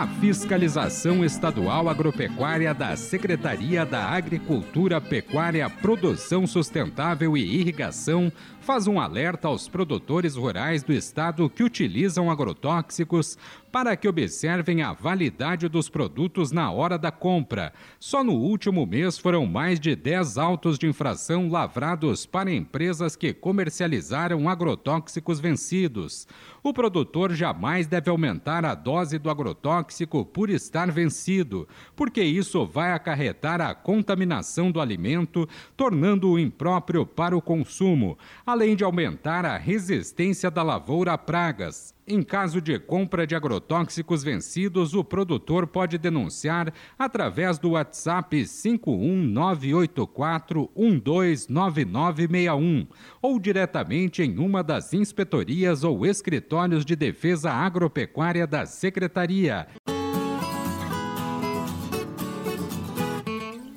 A fiscalização estadual agropecuária da Secretaria da Agricultura, Pecuária, Produção Sustentável e Irrigação faz um alerta aos produtores rurais do estado que utilizam agrotóxicos para que observem a validade dos produtos na hora da compra. Só no último mês foram mais de 10 autos de infração lavrados para empresas que comercializaram agrotóxicos vencidos. O produtor jamais deve aumentar a dose do agrotóxico por estar vencido, porque isso vai acarretar a contaminação do alimento, tornando-o impróprio para o consumo, além de aumentar a resistência da lavoura a pragas. Em caso de compra de agrotóxicos vencidos, o produtor pode denunciar através do WhatsApp 51984129961 ou diretamente em uma das inspetorias ou escritórios de defesa agropecuária da Secretaria.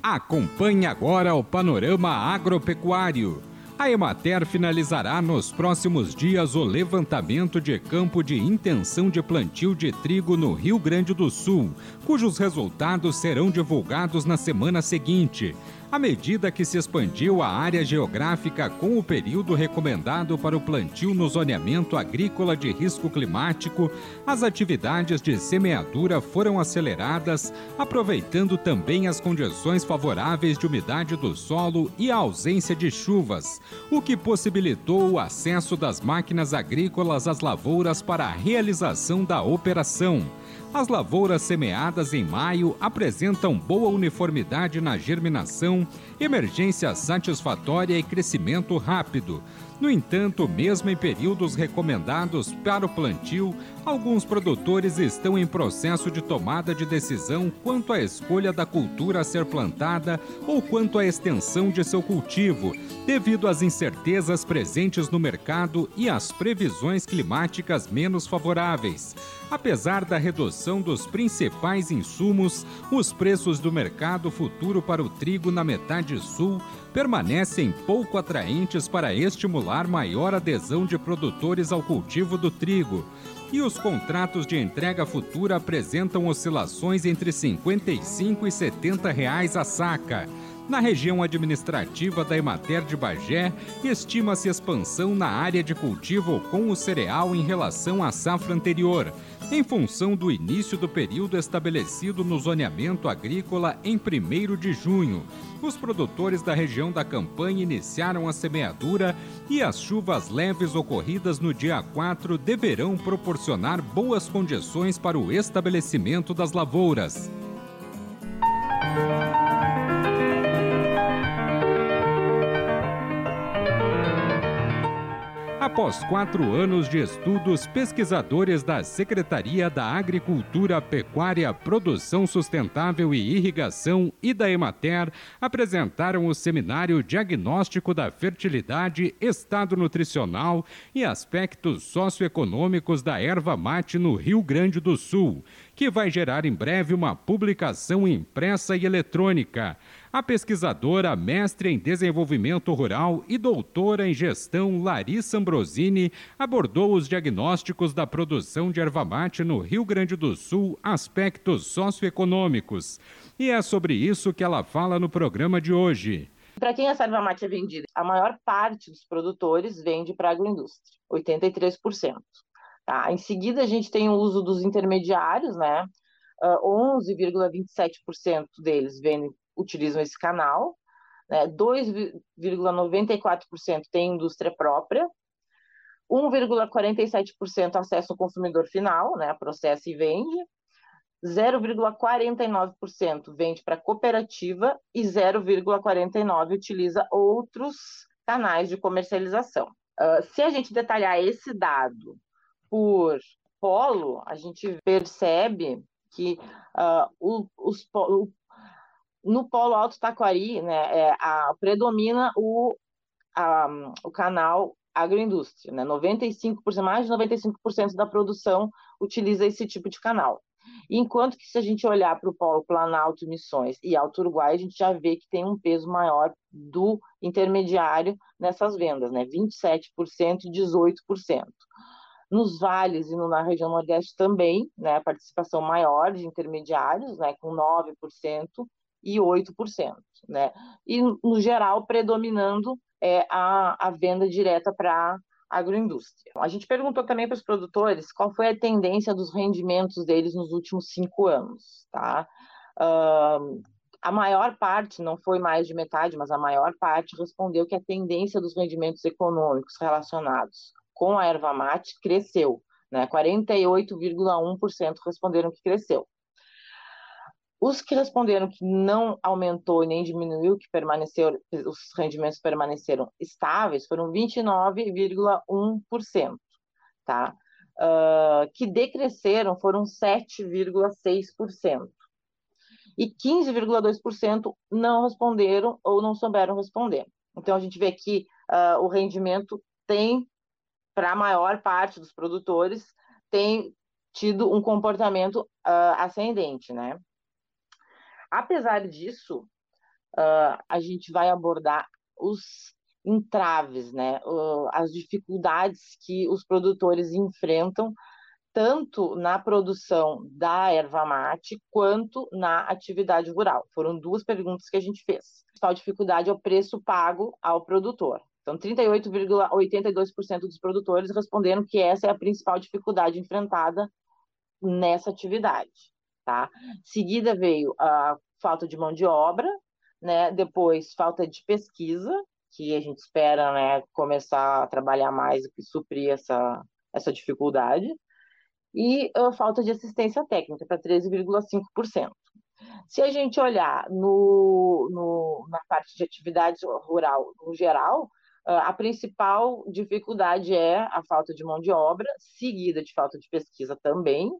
Acompanhe agora o panorama agropecuário. A Emater finalizará nos próximos dias o levantamento de campo de intenção de plantio de trigo no Rio Grande do Sul, cujos resultados serão divulgados na semana seguinte à medida que se expandiu a área geográfica com o período recomendado para o plantio no zoneamento agrícola de risco climático, as atividades de semeadura foram aceleradas, aproveitando também as condições favoráveis de umidade do solo e a ausência de chuvas, o que possibilitou o acesso das máquinas agrícolas às lavouras para a realização da operação. As lavouras semeadas em maio apresentam boa uniformidade na germinação, emergência satisfatória e crescimento rápido. No entanto, mesmo em períodos recomendados para o plantio, alguns produtores estão em processo de tomada de decisão quanto à escolha da cultura a ser plantada ou quanto à extensão de seu cultivo, devido às incertezas presentes no mercado e às previsões climáticas menos favoráveis. Apesar da redução dos principais insumos, os preços do mercado futuro para o trigo na metade sul permanecem pouco atraentes para estimular maior adesão de produtores ao cultivo do trigo. E os contratos de entrega futura apresentam oscilações entre R$ 55 e 70 reais a saca. Na região administrativa da Emater de Bagé, estima-se expansão na área de cultivo com o cereal em relação à safra anterior em função do início do período estabelecido no zoneamento agrícola em 1 de junho. Os produtores da região da campanha iniciaram a semeadura e as chuvas leves ocorridas no dia 4 deverão proporcionar boas condições para o estabelecimento das lavouras. Após quatro anos de estudos, pesquisadores da Secretaria da Agricultura, Pecuária, Produção Sustentável e Irrigação e da Emater apresentaram o seminário Diagnóstico da Fertilidade, Estado Nutricional e Aspectos Socioeconômicos da Erva Mate no Rio Grande do Sul, que vai gerar em breve uma publicação impressa e eletrônica. A pesquisadora, mestre em desenvolvimento rural e doutora em gestão Larissa Ambrosini abordou os diagnósticos da produção de erva mate no Rio Grande do Sul, aspectos socioeconômicos. E é sobre isso que ela fala no programa de hoje. Para quem essa erva mate é vendida? A maior parte dos produtores vende para a agroindústria, 83%. Tá? Em seguida, a gente tem o uso dos intermediários, né? Uh, 11,27% deles vendem utilizam esse canal, né? 2,94% tem indústria própria, 1,47% acesso ao consumidor final, né? processa e vende, 0,49% vende para cooperativa e 0,49% utiliza outros canais de comercialização. Uh, se a gente detalhar esse dado por polo, a gente percebe que uh, os, no Polo Alto Taquari, né, é, a, predomina o, a, o canal agroindústria, né? 95%, mais de 95% da produção utiliza esse tipo de canal. Enquanto que se a gente olhar para o polo Planalto, Missões e Alto Uruguai, a gente já vê que tem um peso maior do intermediário nessas vendas, né? 27% e 18%. Nos vales e na região Nordeste também, né, a participação maior de intermediários, né, com 9% e 8%, né? E no geral predominando é a, a venda direta para agroindústria. A gente perguntou também para os produtores qual foi a tendência dos rendimentos deles nos últimos cinco anos, tá? A maior parte, não foi mais de metade, mas a maior parte respondeu que a tendência dos rendimentos econômicos relacionados com a erva mate cresceu, né? 48,1% responderam que cresceu. Os que responderam que não aumentou e nem diminuiu, que permaneceu, os rendimentos permaneceram estáveis, foram 29,1%, tá? Uh, que decresceram foram 7,6%. E 15,2% não responderam ou não souberam responder. Então, a gente vê que uh, o rendimento tem, para a maior parte dos produtores, tem tido um comportamento uh, ascendente, né? Apesar disso, uh, a gente vai abordar os entraves, né? Uh, as dificuldades que os produtores enfrentam tanto na produção da erva mate quanto na atividade rural. Foram duas perguntas que a gente fez. A principal dificuldade é o preço pago ao produtor. Então, 38,82% dos produtores responderam que essa é a principal dificuldade enfrentada nessa atividade tá? Seguida veio a falta de mão de obra, né? Depois falta de pesquisa, que a gente espera, né, começar a trabalhar mais e suprir essa essa dificuldade, e a falta de assistência técnica para 13,5%. Se a gente olhar no, no, na parte de atividade rural no geral, a principal dificuldade é a falta de mão de obra, seguida de falta de pesquisa também,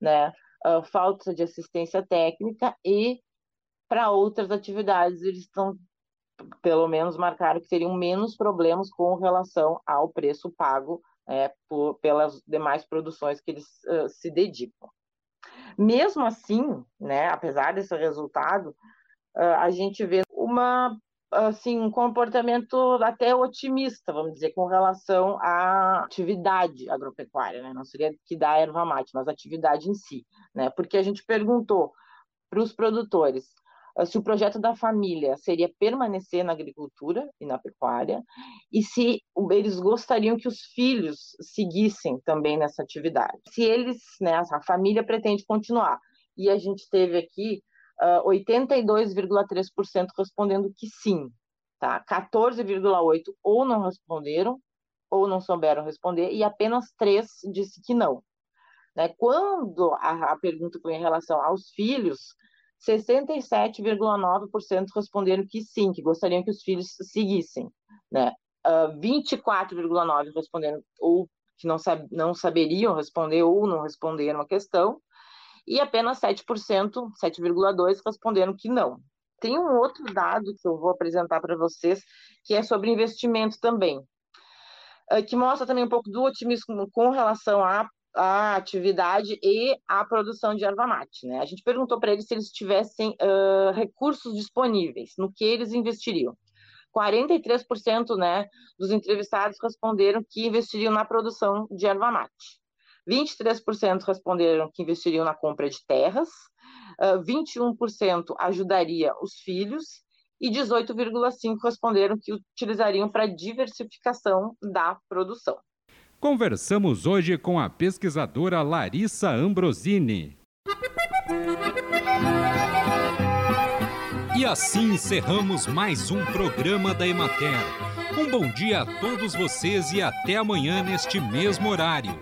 né? uh, falta de assistência técnica e para outras atividades eles estão pelo menos marcaram que teriam menos problemas com relação ao preço pago é, por, pelas demais produções que eles uh, se dedicam. Mesmo assim, né, apesar desse resultado, uh, a gente vê uma assim, um comportamento até otimista, vamos dizer, com relação à atividade agropecuária, né? Não seria que dá erva mate, mas atividade em si, né? Porque a gente perguntou para os produtores ah, se o projeto da família seria permanecer na agricultura e na pecuária e se eles gostariam que os filhos seguissem também nessa atividade. Se eles, né, a família pretende continuar. E a gente teve aqui uh, ah, 82,3% respondendo que sim, tá? 14,8% ou não responderam, ou não souberam responder, e apenas 3 disse que não. Né? Quando a, a pergunta foi em relação aos filhos, 67,9% responderam que sim, que gostariam que os filhos seguissem. Né? Uh, ah, 24,9% responderam ou que não, sab não saberiam responder ou não responderam a questão, e apenas 7%, 7,2% responderam que não. Tem um outro dado que eu vou apresentar para vocês, que é sobre investimento também, eh, que mostra também um pouco do otimismo com relação à, à atividade e à produção de erva mate. Né? A gente perguntou para eles se eles tivessem uh, recursos disponíveis, no que eles investiriam. 43% né, dos entrevistados responderam que investiriam na produção de erva mate. 23% responderam que investiriam na compra de terras, 21% ajudaria os filhos e 18,5% responderam que utilizariam para diversificação da produção. Conversamos hoje com a pesquisadora Larissa Ambrosini. E assim encerramos mais um programa da Emater. Um bom dia a todos vocês e até amanhã neste mesmo horário.